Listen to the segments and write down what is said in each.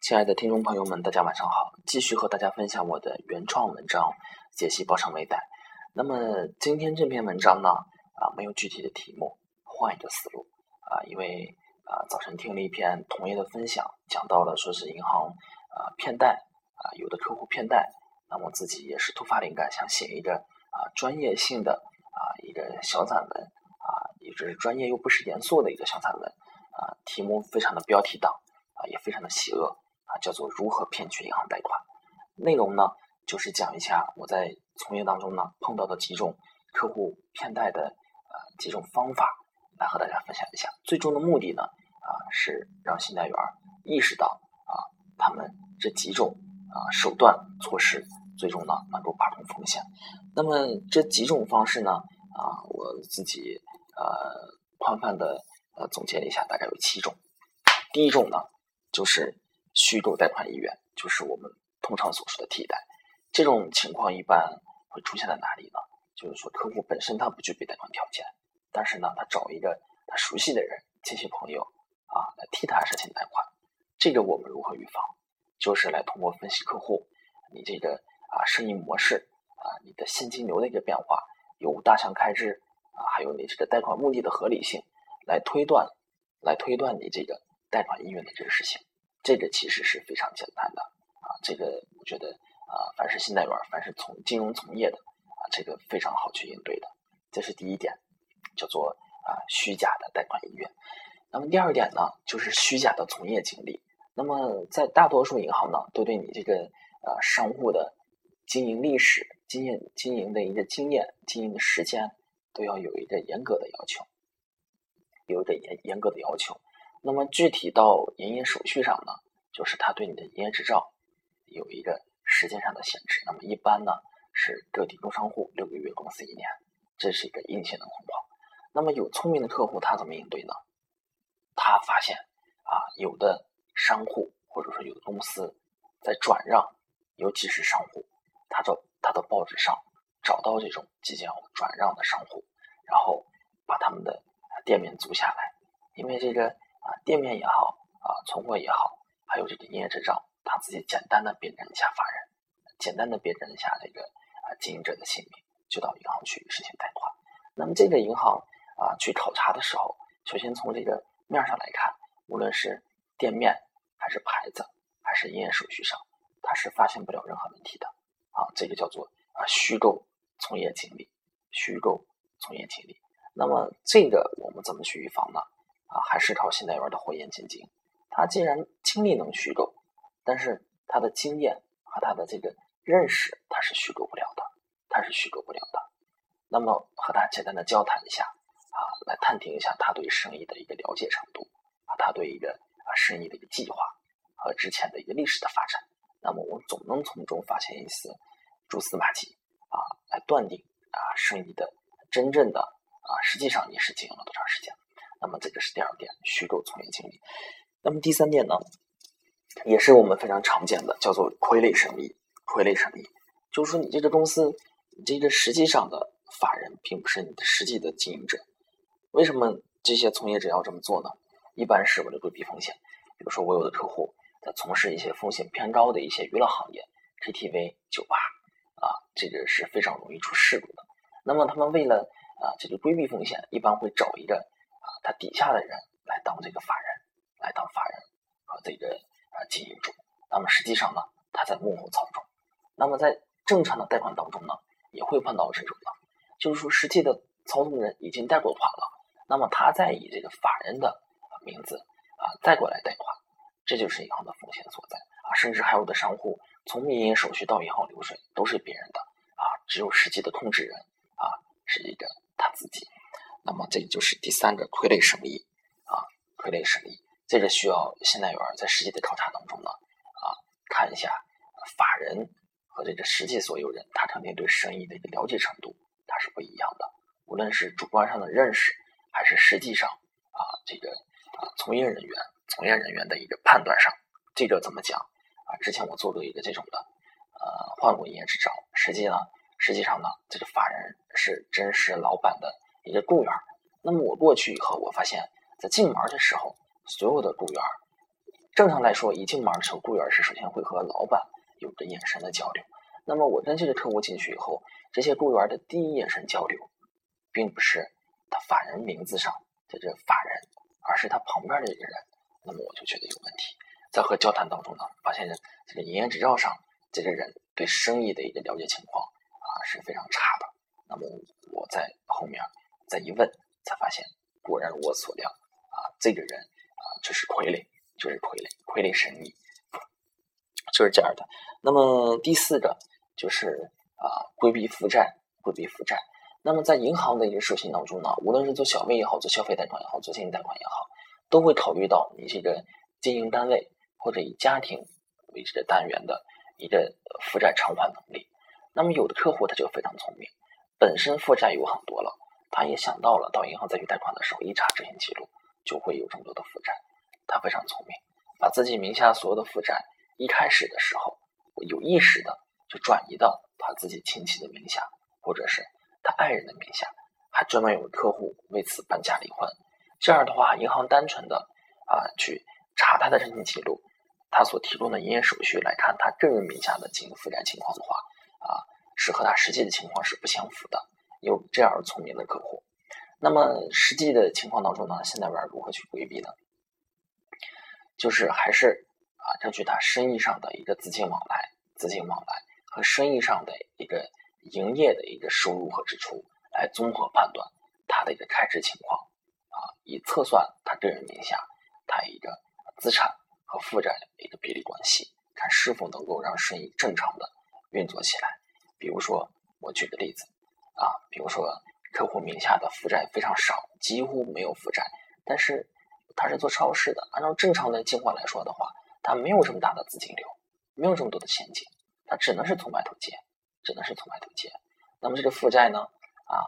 亲爱的听众朋友们，大家晚上好！继续和大家分享我的原创文章《解析包场微贷》。那么今天这篇文章呢，啊，没有具体的题目，换一个思路啊，因为啊，早晨听了一篇同业的分享，讲到了说是银行啊骗贷啊，有的客户骗贷，那么自己也是突发灵感，想写一个啊专业性的啊一个小散文啊，也就是专业又不是严肃的一个小散文啊，题目非常的标题党啊，也非常的邪恶。啊，叫做如何骗取银行贷款。内容呢，就是讲一下我在从业当中呢碰到的几种客户骗贷的呃几种方法，来和大家分享一下。最终的目的呢，啊是让信贷员意识到啊他们这几种啊手段措施，最终呢能够把控风险。那么这几种方式呢，啊我自己呃宽泛的呃总结了一下，大概有七种。第一种呢，就是。虚构贷款意愿就是我们通常所说的替代，这种情况一般会出现在哪里呢？就是说客户本身他不具备贷款条件，但是呢他找一个他熟悉的人、亲戚朋友啊来替他申请贷款。这个我们如何预防？就是来通过分析客户你这个啊生意模式啊你的现金流的一个变化，有无大项开支啊，还有你这个贷款目的的合理性，来推断来推断你这个贷款意愿的真实性。这个其实是非常简单的啊，这个我觉得啊，凡是信贷员，凡是从金融从业的啊，这个非常好去应对的。这是第一点，叫做啊虚假的贷款意愿。那么第二点呢，就是虚假的从业经历。那么在大多数银行呢，都对你这个呃商户的经营历史、经验、经营的一个经验、经营的时间，都要有一个严格的要求，有一个严严格的要求。那么具体到营业手续上呢，就是他对你的营业执照有一个时间上的限制。那么一般呢是个体工商户六个月，公司一年，这是一个硬性的框框。那么有聪明的客户他怎么应对呢？他发现啊，有的商户或者说有的公司在转让，尤其是商户，他到他的报纸上找到这种即将转让的商户，然后把他们的店面租下来，因为这个。店面也好，啊，存货也好，还有这个营业执照，他自己简单的辨认一下法人，简单的辨认一下这个啊经营者的姓名，就到银行去申请贷款。那么这个银行啊去考察的时候，首先从这个面上来看，无论是店面还是牌子，还是营业手续上，他是发现不了任何问题的。啊，这个叫做啊虚构从业经历，虚构从业经历。那么这个我们怎么去预防呢？啊，还是靠信贷员的火眼金睛。他既然经历能虚构，但是他的经验和他的这个认识，他是虚构不了的，他是虚构不了的。那么和他简单的交谈一下，啊，来探听一下他对生意的一个了解程度，啊，他对一个啊生意的一个计划和之前的一个历史的发展，那么我们总能从中发现一丝蛛丝马迹，啊，来断定啊生意的真正的啊实际上你是经营了多长时间。那么这个是第二点，虚构从业经历。那么第三点呢，也是我们非常常见的，叫做傀儡生意。傀儡生意就是说，你这个公司，你这个实际上的法人并不是你的实际的经营者。为什么这些从业者要这么做呢？一般是为了规避风险。比如说，我有的客户在从事一些风险偏高的一些娱乐行业，KTV、酒吧啊，这个是非常容易出事故的。那么他们为了啊这个规避风险，一般会找一个。他底下的人来当这个法人，来当法人和这个啊经营主。那么实际上呢，他在幕后操纵。那么在正常的贷款当中呢，也会碰到这种的，就是说实际的操纵人已经贷过款了，那么他再以这个法人的名字啊再过来贷款，这就是银行的风险所在啊。甚至还有的商户从营手续到银行流水都是别人的啊，只有实际的控制人啊是一个他自己。那么这就是第三个傀儡生意啊，傀儡生意，这个需要信贷员在实际的考察当中呢啊，看一下法人和这个实际所有人，他肯定对生意的一个了解程度，它是不一样的。无论是主观上的认识，还是实际上啊这个啊从业人员从业人员的一个判断上，这个怎么讲啊？之前我做过一个这种的，呃，换过营业执照，实际呢，实际上呢，这个法人是真实老板的。一个雇员，那么我过去以后，我发现，在进门的时候，所有的雇员正常来说，一进门的时候，雇员是首先会和老板有着眼神的交流。那么我跟这个客户进去以后，这些雇员的第一眼神交流，并不是他法人名字上的这法人，而是他旁边的一个人。那么我就觉得有问题。在和交谈当中呢，发现这个营业执照上这个人对生意的一个了解情况啊是非常差的。那么我在后面再一问，才发现果然如我所料啊，这个人啊就是傀儡，就是傀儡，傀儡生意就是这样的。那么第四个就是啊规避负债，规避负债。那么在银行的一个授信当中呢，无论是做小微也好，做消费贷款也好，做现金贷款也好，都会考虑到你这个经营单位。或者以家庭为这个单元的一个负债偿还能力，那么有的客户他就非常聪明，本身负债有很多了，他也想到了到银行再去贷款的时候，一查执行记录就会有这么多的负债，他非常聪明，把自己名下所有的负债一开始的时候有意识的就转移到他自己亲戚的名下，或者是他爱人的名下，还专门有客户为此搬家离婚，这样的话，银行单纯的啊去查他的征信记录。他所提供的营业手续来看，他个人名下的经营负债情况的话，啊，是和他实际的情况是不相符的。有这样聪明的客户，那么实际的情况当中呢，现在边如何去规避呢？就是还是啊，根据他生意上的一个资金往来、资金往来和生意上的一个营业的一个收入和支出来综合判断他的一个开支情况，啊，以测算他个人名下他一个资产。和负债的一个比例关系，看是否能够让生意正常的运作起来。比如说，我举个例子啊，比如说客户名下的负债非常少，几乎没有负债，但是他是做超市的，按照正常的情况来说的话，他没有这么大的资金流，没有这么多的现金，他只能是从外头借，只能是从外头借。那么这个负债呢，啊，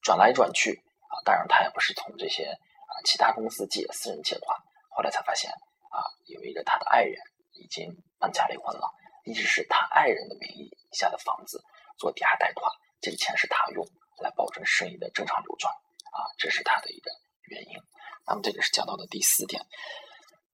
转来转去啊，当然他也不是从这些啊其他公司借，私人借款，后来才发现。啊，有一个他的爱人已经搬家离婚了，一直是他爱人的名义下的房子做抵押贷款，这个钱是他用来保证生意的正常流转啊，这是他的一个原因。那么这个是讲到的第四点。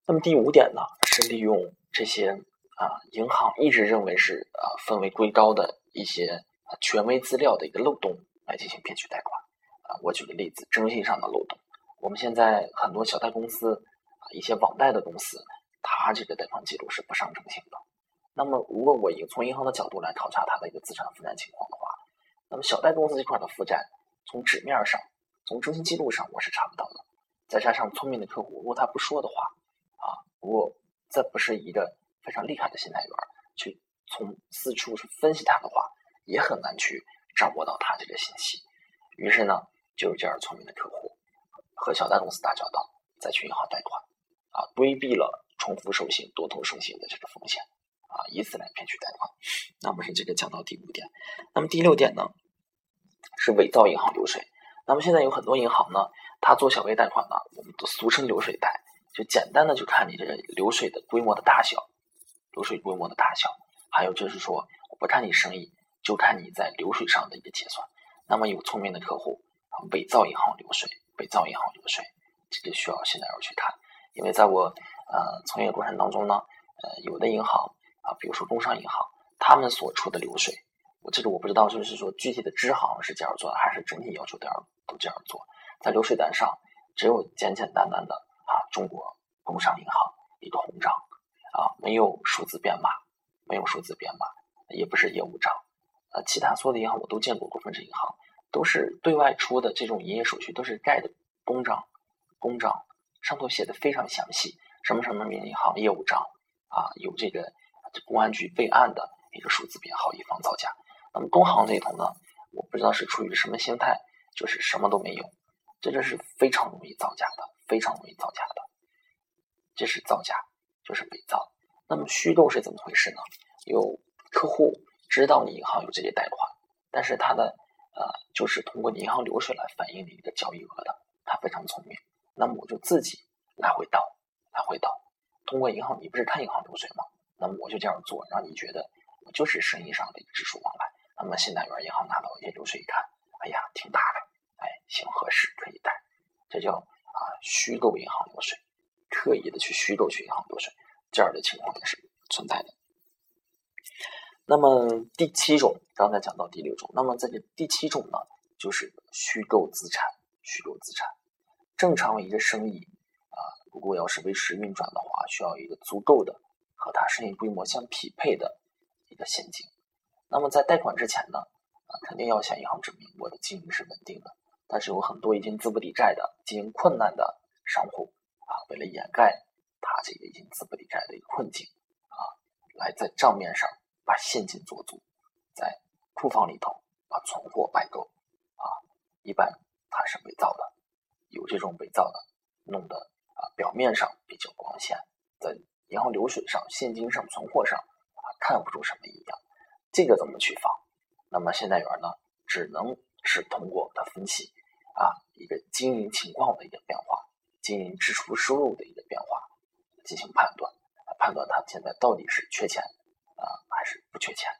那么第五点呢，是利用这些啊银行一直认为是啊分为归高的一些权威资料的一个漏洞来进行骗取贷款啊。我举个例子，征信上的漏洞，我们现在很多小贷公司啊。一些网贷的公司，它这个贷款记录是不上征信的。那么，如果我以从银行的角度来考察它的一个资产负债情况的话，那么小贷公司这块的负债，从纸面上、从征信记录上我是查不到的。再加上聪明的客户，如果他不说的话，啊，如果再不是一个非常厉害的信贷员去从四处去分析它的话，也很难去掌握到他这个信息。于是呢，就有这样聪明的客户和小贷公司打交道，再去银行贷款。啊，规避了重复授信、多头授信的这个风险，啊，以此来骗取贷款。那么是这个讲到第五点。那么第六点呢，是伪造银行流水。那么现在有很多银行呢，它做小微贷款呢，我们都俗称流水贷，就简单的就看你这个流水的规模的大小，流水规模的大小，还有就是说，我不看你生意，就看你在流水上的一个结算。那么有聪明的客户啊，伪造银行流水，伪造银行流水，这个需要现在要去看。因为在我呃从业过程当中呢，呃有的银行啊，比如说工商银行，他们所出的流水，这个我不知道，就是说具体的支行是这样做的，还是整体要求都要都这样做。在流水单上，只有简简单单的啊中国工商银行一个红章啊，没有数字编码，没有数字编码，也不是业务章。呃，其他所有的银行我都见过，股份制银行都是对外出的这种营业手续都是盖的公章，公章。上头写的非常详细，什么什么民营银行业务章啊，有这个公安局备案的一个数字编号，以防造假。那么工行这一头呢，我不知道是出于什么心态，就是什么都没有，这就是非常容易造假的，非常容易造假的。这是造假，就是伪造。那么虚构是怎么回事呢？有客户知道你银行有这些贷款，但是他的呃，就是通过你银行流水来反映你的交易额的，他非常聪明。那么我就自己来回倒，来回倒，通过银行，你不是看银行流水吗？那么我就这样做，让你觉得我就是生意上的一个指数往来。那么信贷员银行拿到一些流水一看，哎呀，挺大的，哎，行合适，可以贷。这叫啊虚构银行流水，刻意的去虚构去银行流水，这样的情况也是存在的。那么第七种，刚才讲到第六种，那么在这第七种呢，就是虚构资产。虚构资产，正常一个生意啊，如果要是维持运转的话，需要一个足够的和它生意规模相匹配的一个现金。那么在贷款之前呢，啊，肯定要向银行证明我的经营是稳定的。但是有很多已经资不抵债的、经营困难的商户啊，为了掩盖他这个已经资不抵债的一个困境啊，来在账面上把现金做足，在库房里头把存货摆够啊，一般它是伪造的，有这种伪造的，弄得啊表面上比较光鲜，在银行流水上、现金上、存货上啊看不出什么异，这个怎么去防？那么现代员呢，只能是通过的分析。啊，一个经营情况的一个变化，经营支出收入的一个变化，进行判断，判断他现在到底是缺钱啊，还是不缺钱。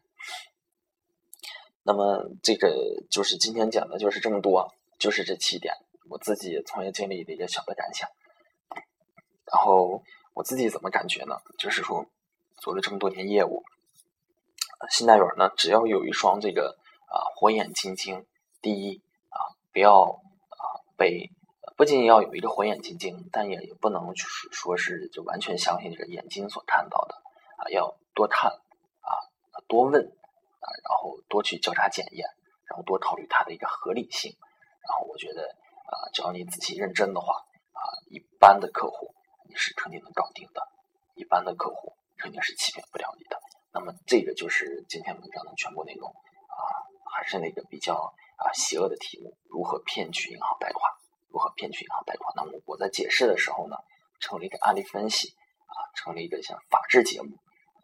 那么这个就是今天讲的就是这么多，就是这七点，我自己从业经历的一个小的感想。然后我自己怎么感觉呢？就是说做了这么多年业务，信贷员呢，只要有一双这个啊火眼金睛，第一啊。不要啊，被不仅要有一个火眼金睛，但也也不能就是说是就完全相信这个眼睛所看到的啊，要多看啊，多问啊，然后多去交叉检验，然后多考虑它的一个合理性。然后我觉得啊，只要你仔细认真的话啊，一般的客户你是肯定能搞定的，一般的客户肯定是欺骗不了你的。那么这个就是今天文章的全部内容啊，还是那个比较。啊，邪恶的题目，如何骗取银行贷款？如何骗取银行贷款？那么我在解释的时候呢，成了一个案例分析，啊，成了一个像法制节目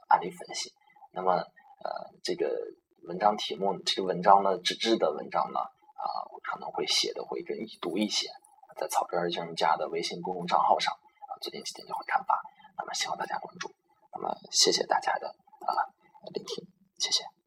案例分析。那么，呃，这个文章题目，这个文章呢，纸质的文章呢，啊，我可能会写的会更易读一些，在草根儿金融家的微信公众账号上，啊，最近几天就会刊发。那么，希望大家关注。那么，谢谢大家的啊聆听，谢谢。